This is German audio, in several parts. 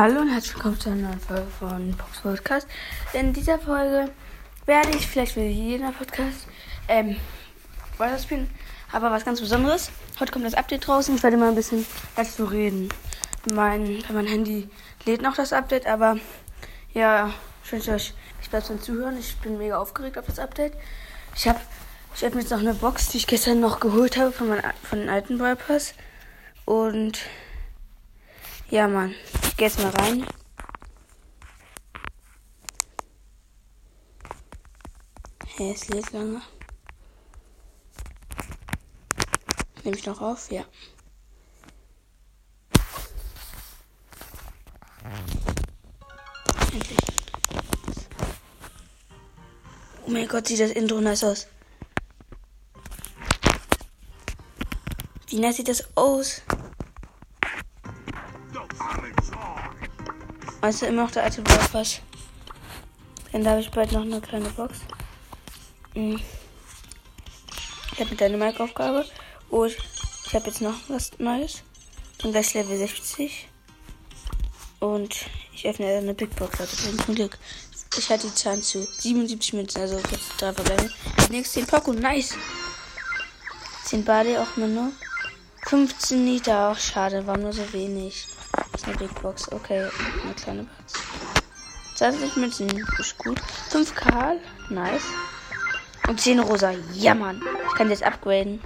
Hallo und herzlich willkommen zu einer neuen Folge von Box Podcast. In dieser Folge werde ich vielleicht wie jeder Podcast ähm, weiterspielen, aber was ganz Besonderes. Heute kommt das Update draußen. Ich werde mal ein bisschen dazu reden. Mein, mein Handy lädt noch das Update, aber ja, ich wünsche euch Spaß beim Zuhören. Ich bin mega aufgeregt auf das Update. Ich habe ich öffne jetzt noch eine Box, die ich gestern noch geholt habe von, mein, von den alten Brawl Pass. Und ja, Mann. Ich geh jetzt mal rein. Hey, es lädt lange. Nehme ich noch auf? Ja. Endlich. Oh mein Gott, sieht das Intro nice aus. Wie nice sieht das aus? Also immer noch der alte Brawl Dann habe ich bald noch eine kleine Box. Hm. Ich habe mit deiner Markaufgabe. Und ich habe jetzt noch was Neues. Bin gleich Level 60. Und ich öffne eine Big Box, also zum Glück. Ich hatte die Zahlen zu 77 Münzen, also jetzt drei verbleiben. Nächstes 10 Poco, nice. 10 Bade auch nur noch. 15 Liter, auch schade, war nur so wenig. Eine Big Box, okay, eine kleine Box. 20 Münzen, ist gut. 5 Karl, nice. Und 10 Rosa, ja Mann. Ich kann jetzt upgraden.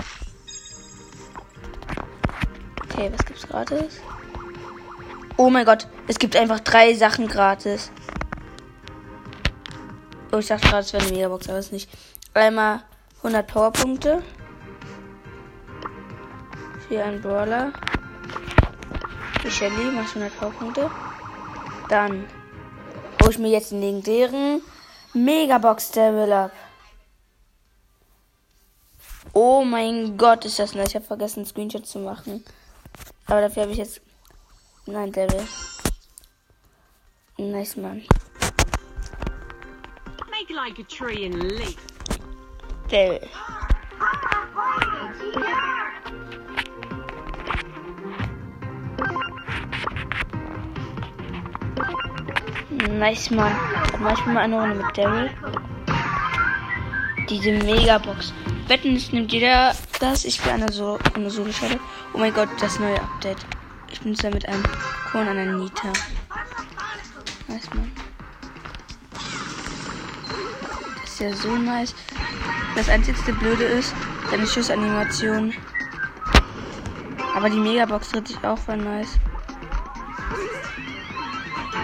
Okay, was gibt's gratis? Oh mein Gott, es gibt einfach drei Sachen gratis. Oh, ich dachte gerade, es wäre eine Megabox, aber es nicht. Einmal 100 Powerpunkte für einen Brawler. Die Shelly macht 100 Powerpunkte. Dann hole ich mir jetzt den legendären Megabox Devil ab. Oh mein Gott, ist das nice. Ich habe vergessen, einen Screenshot zu machen. Aber dafür habe ich jetzt. Nein, Devil. Nice, Mann. Make like a tree and leaf. Devil. Nice, mal eine Runde mit Daryl. Diese Megabox. Wetten, es nimmt jeder das. Ich bin eine so eine so geschaut. Oh mein Gott, das neue Update. Ich bin jetzt mit einem Korn an einer Nita. Nice, Mann. Das ist ja so nice. Das einzigste Blöde ist, seine Schussanimation. Aber die Megabox tritt sich auch voll nice.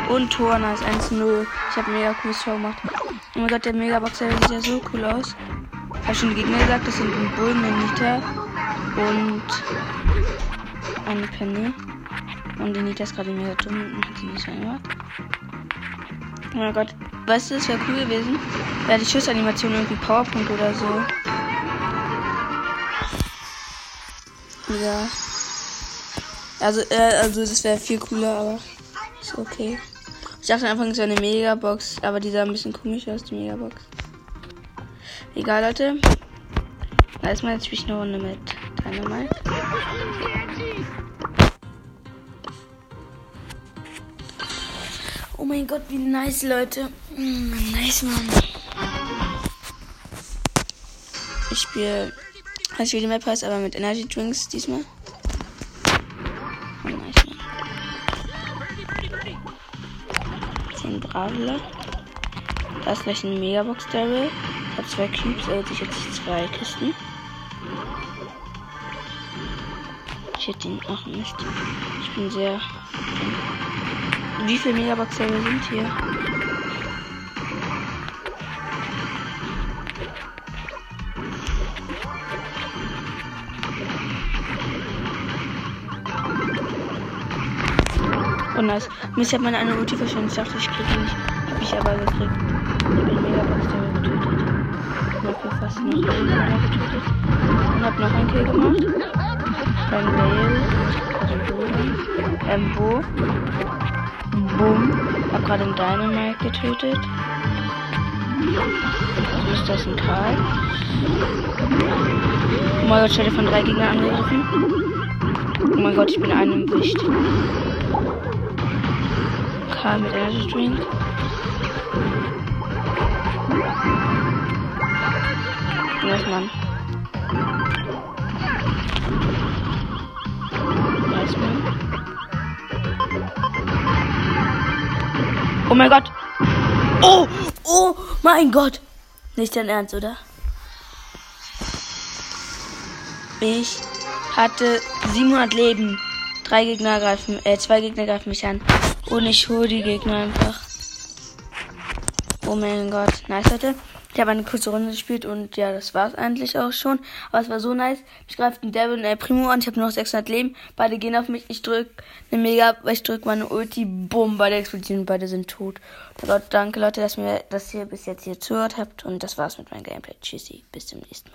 Und Tor, nice, 1-0. Ich habe mega cooles Tor gemacht. Oh mein Gott, der Megaboxer sieht ja so cool aus. Habe schon die Gegner gesagt, das sind ein Bullen, ein Nita und eine Penny. Und die Nita ist gerade mega dumm und hat sie nicht gemacht. Oh mein Gott, weißt du, das wäre cool gewesen. Wäre die Schussanimation irgendwie Powerpunkt oder so. Ja. Also, äh, also das wäre viel cooler, aber ist okay. Ich dachte einfach, es wäre eine Megabox, aber die sah ein bisschen komisch aus, die Megabox. Egal, Leute. Erstmal jetzt spiele ich eine Runde mit Dynamite. Oh mein Gott, wie nice, Leute. Mm, nice, Mann. Ich spiele, ich spiele die Map heißt aber mit Energy Drinks diesmal. Bravler. Da ist gleich ein Megabox Daryl. Hat zwei Cubes, also ich jetzt zwei Kisten. Ich hätte ihn auch nicht. Ich bin sehr. Wie viele Megabox Daryl sind hier? Oh nice. Ich hab meine eine Ulti verschwendet. Ich dachte, ich krieg ihn nicht. Hab ich aber gekriegt. Ich bin mega Box getötet. Ich hab fast noch getötet. Und hab noch einen Kill gemacht. Beim Mail. Also ähm, Bo. Boom. Hab gerade einen Dynamite getötet. Also ist das ein Karl. Oh mein Gott, ich werde von drei Gegnern angegriffen. Oh mein Gott, ich bin einem Wicht. Karl mit Energy Drink. Nice, Mann. Nice, Mann. Oh mein Gott. Oh, oh mein Gott. Nicht dein Ernst, oder? Ich hatte 700 Leben. Drei Gegner greifen, äh, zwei Gegner greifen mich an. Und ich hole die Gegner einfach. Oh mein Gott. Nice, Leute. Ich habe eine kurze Runde gespielt und ja, das war's eigentlich auch schon. Aber es war so nice. Ich greife den Devil und El Primo an. Ich habe noch 600 Leben. Beide gehen auf mich. Ich drück eine Mega, ich drück meine Ulti. Bumm, beide explodieren. Beide sind tot. Danke, Leute, dass, mir, dass ihr bis jetzt hier zugehört habt. Und das war's mit meinem Gameplay. Tschüssi. Bis zum nächsten Mal.